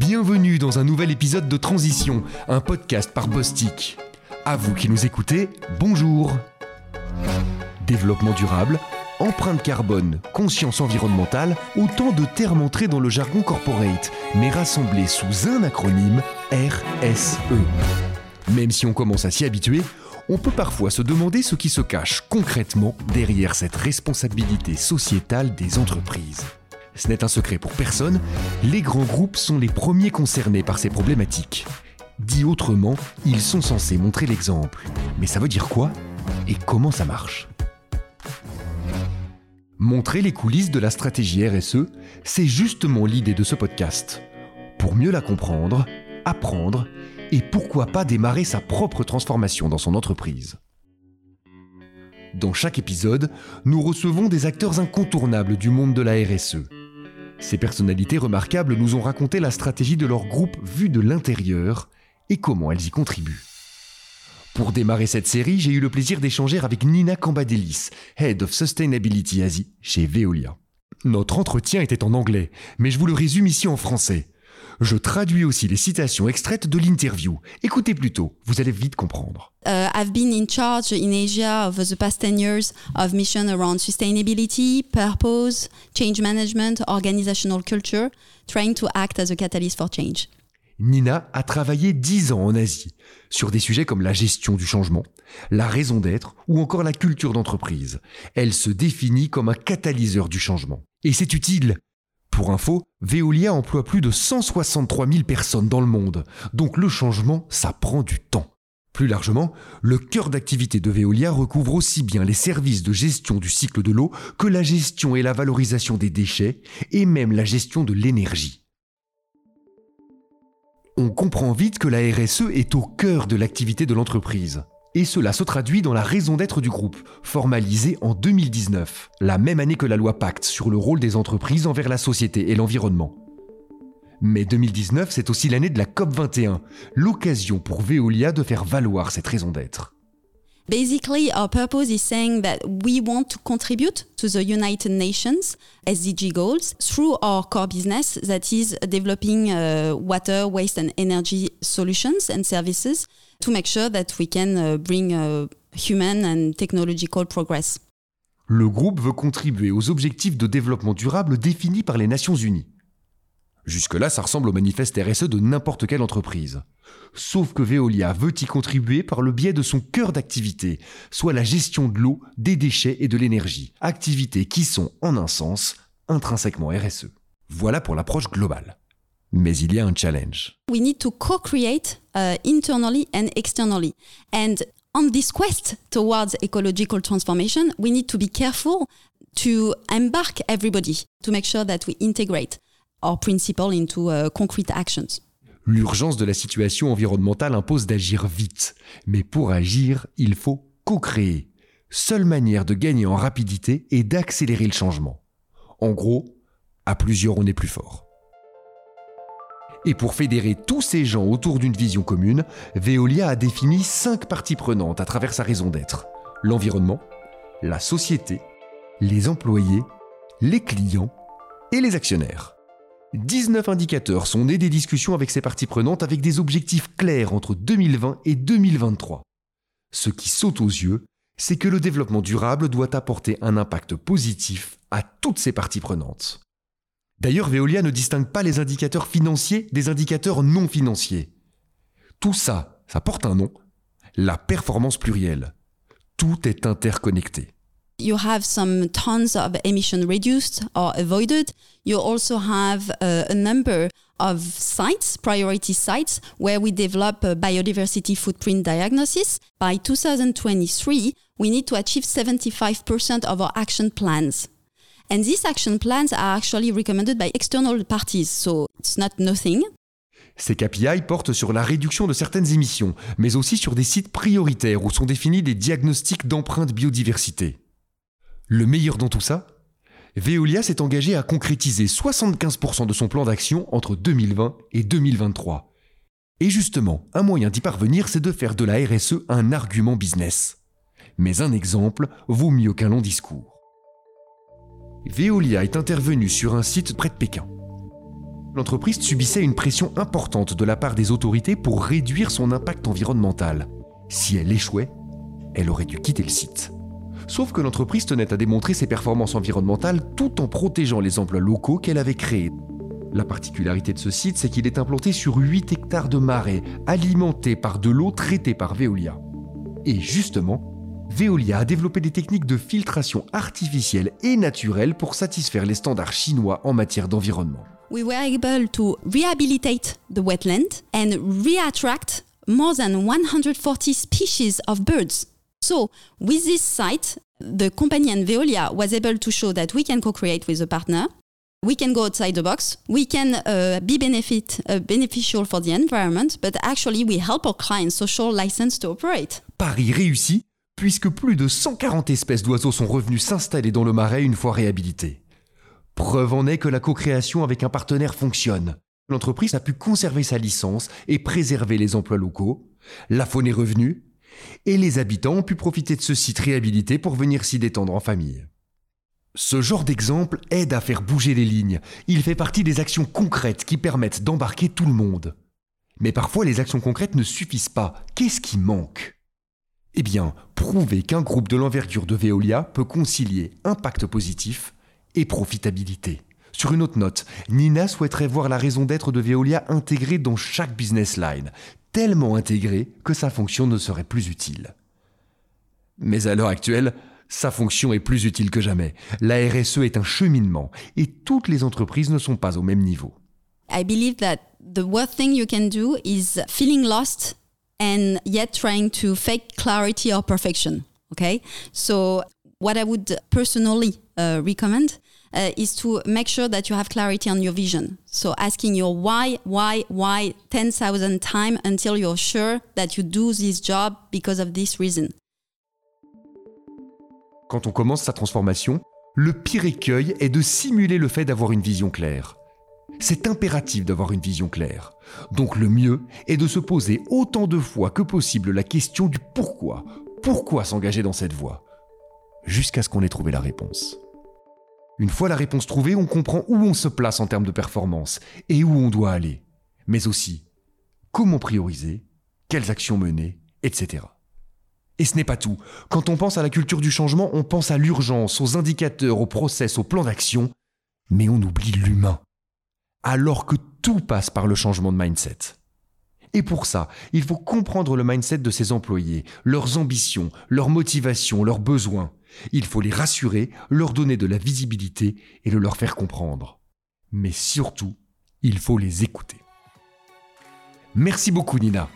Bienvenue dans un nouvel épisode de Transition, un podcast par Bostik. À vous qui nous écoutez, bonjour. Développement durable, empreinte carbone, conscience environnementale, autant de termes entrés dans le jargon corporate, mais rassemblés sous un acronyme RSE. Même si on commence à s'y habituer, on peut parfois se demander ce qui se cache concrètement derrière cette responsabilité sociétale des entreprises. Ce n'est un secret pour personne, les grands groupes sont les premiers concernés par ces problématiques. Dit autrement, ils sont censés montrer l'exemple. Mais ça veut dire quoi? Et comment ça marche? Montrer les coulisses de la stratégie RSE, c'est justement l'idée de ce podcast. Pour mieux la comprendre, apprendre et pourquoi pas démarrer sa propre transformation dans son entreprise. Dans chaque épisode, nous recevons des acteurs incontournables du monde de la RSE. Ces personnalités remarquables nous ont raconté la stratégie de leur groupe vue de l'intérieur et comment elles y contribuent. Pour démarrer cette série, j'ai eu le plaisir d'échanger avec Nina Cambadelis, Head of Sustainability Asie chez Veolia. Notre entretien était en anglais, mais je vous le résume ici en français. Je traduis aussi les citations extraites de l'interview. Écoutez plutôt, vous allez vite comprendre. Uh, I've been in charge in Asia over the past 10 years of mission around sustainability, purpose, change management, organizational culture, trying to act as a catalyst for change. Nina a travaillé 10 ans en Asie sur des sujets comme la gestion du changement, la raison d'être ou encore la culture d'entreprise. Elle se définit comme un catalyseur du changement. Et c'est utile pour info, Veolia emploie plus de 163 000 personnes dans le monde, donc le changement, ça prend du temps. Plus largement, le cœur d'activité de Veolia recouvre aussi bien les services de gestion du cycle de l'eau que la gestion et la valorisation des déchets, et même la gestion de l'énergie. On comprend vite que la RSE est au cœur de l'activité de l'entreprise. Et cela se traduit dans la raison d'être du groupe, formalisée en 2019, la même année que la loi Pacte sur le rôle des entreprises envers la société et l'environnement. Mais 2019, c'est aussi l'année de la COP21, l'occasion pour Veolia de faire valoir cette raison d'être. Basically, our purpose is saying that we want to contribute to the United Nations SDG goals through our core business that is developing uh, water, waste and energy solutions and services to make sure that we can uh, bring uh, human and technological progress. Le groupe veut contribuer aux objectifs de développement durable définis par les Nations Unies. Jusque-là, ça ressemble au manifeste RSE de n'importe quelle entreprise. Sauf que Veolia veut y contribuer par le biais de son cœur d'activité, soit la gestion de l'eau, des déchets et de l'énergie, activités qui sont, en un sens, intrinsèquement RSE. Voilà pour l'approche globale. Mais il y a un challenge. We need to co-create uh, internally and externally. And on this quest towards ecological transformation, we need to be careful to embark everybody to make sure that we integrate principle into uh, concrete actions. L'urgence de la situation environnementale impose d'agir vite. Mais pour agir, il faut co-créer. Seule manière de gagner en rapidité et d'accélérer le changement. En gros, à plusieurs on est plus fort. Et pour fédérer tous ces gens autour d'une vision commune, Veolia a défini cinq parties prenantes à travers sa raison d'être. L'environnement, la société, les employés, les clients et les actionnaires. 19 indicateurs sont nés des discussions avec ces parties prenantes avec des objectifs clairs entre 2020 et 2023. Ce qui saute aux yeux, c'est que le développement durable doit apporter un impact positif à toutes ces parties prenantes. D'ailleurs, Veolia ne distingue pas les indicateurs financiers des indicateurs non financiers. Tout ça, ça porte un nom, la performance plurielle. Tout est interconnecté. You have some tons of emission reduced or avoided. You also have uh, a number of sites, priority sites, where we develop a biodiversity footprint diagnosis. By 2023, we need to achieve 75% of our action plans. And these action plans are actually recommended by external parties, so it's not nothing. Ces KPI portent sur la réduction de certaines émissions, mais aussi sur des sites prioritaires où sont définis des diagnostics d'empreinte biodiversité. Le meilleur dans tout ça Veolia s'est engagé à concrétiser 75% de son plan d'action entre 2020 et 2023. Et justement, un moyen d'y parvenir, c'est de faire de la RSE un argument business. Mais un exemple vaut mieux qu'un long discours. Veolia est intervenu sur un site près de Pékin. l'entreprise subissait une pression importante de la part des autorités pour réduire son impact environnemental. Si elle échouait, elle aurait dû quitter le site. Sauf que l'entreprise tenait à démontrer ses performances environnementales tout en protégeant les emplois locaux qu'elle avait créés. La particularité de ce site, c'est qu'il est implanté sur 8 hectares de marais, alimentés par de l'eau traitée par Veolia. Et justement, Veolia a développé des techniques de filtration artificielle et naturelle pour satisfaire les standards chinois en matière d'environnement. We were able to rehabilitate the wetland and reattract more than 140 species of birds. So, with this site, the company and Veolia was able to show that we can co-create with a partner. We can go outside the box. We can uh, be benefit, uh, beneficial for the environment, but actually we help our clients social license to operate. Paris réussi, puisque plus de 140 espèces d'oiseaux sont revenus s'installer dans le marais une fois réhabilités. Preuve en est que la co-création avec un partenaire fonctionne. L'entreprise a pu conserver sa licence et préserver les emplois locaux. La faune est revenue et les habitants ont pu profiter de ce site réhabilité pour venir s'y détendre en famille. Ce genre d'exemple aide à faire bouger les lignes. Il fait partie des actions concrètes qui permettent d'embarquer tout le monde. Mais parfois les actions concrètes ne suffisent pas. Qu'est-ce qui manque? Eh bien, prouver qu'un groupe de l'envergure de Veolia peut concilier impact positif et profitabilité. Sur une autre note, Nina souhaiterait voir la raison d'être de Veolia intégrée dans chaque business line, tellement intégrée que sa fonction ne serait plus utile. Mais à l'heure actuelle, sa fonction est plus utile que jamais. La RSE est un cheminement et toutes les entreprises ne sont pas au même niveau. I believe that the worst thing you can do is feeling lost and yet trying to fake clarity or perfection. Okay? So, what I would personally uh, recommend uh, is to make sure that you have clarity on your vision. So asking your why, why, why 10,000 times until you're sure that you do this job because of this reason. Quand on commence sa transformation, le pire écueil est de simuler le fait d'avoir une vision claire. C'est impératif d'avoir une vision claire. Donc le mieux est de se poser autant de fois que possible la question du pourquoi. Pourquoi s'engager dans cette voie? Jusqu'à ce qu'on ait trouvé la réponse. Une fois la réponse trouvée, on comprend où on se place en termes de performance et où on doit aller. Mais aussi, comment prioriser, quelles actions mener, etc. Et ce n'est pas tout. Quand on pense à la culture du changement, on pense à l'urgence, aux indicateurs, aux process, aux plans d'action, mais on oublie l'humain. Alors que tout passe par le changement de mindset. Et pour ça, il faut comprendre le mindset de ses employés, leurs ambitions, leurs motivations, leurs besoins. Il faut les rassurer, leur donner de la visibilité et le leur faire comprendre. Mais surtout, il faut les écouter. Merci beaucoup Nina.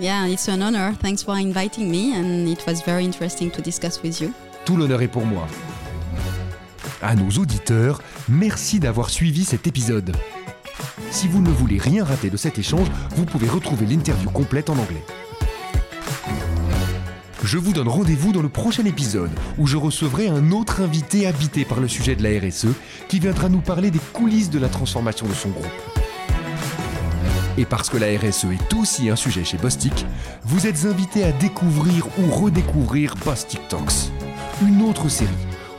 Yeah, it's an honor. Thanks for inviting me and it was very interesting to discuss with you. Tout l'honneur est pour moi. À nos auditeurs, merci d'avoir suivi cet épisode. Si vous ne voulez rien rater de cet échange, vous pouvez retrouver l'interview complète en anglais. Je vous donne rendez-vous dans le prochain épisode où je recevrai un autre invité habité par le sujet de la RSE qui viendra nous parler des coulisses de la transformation de son groupe. Et parce que la RSE est aussi un sujet chez Bostik, vous êtes invités à découvrir ou redécouvrir Bostik Talks, une autre série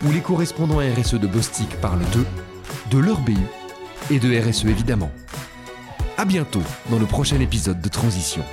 où les correspondants RSE de Bostik parlent d'eux, de leur BU et de RSE évidemment. À bientôt dans le prochain épisode de Transition.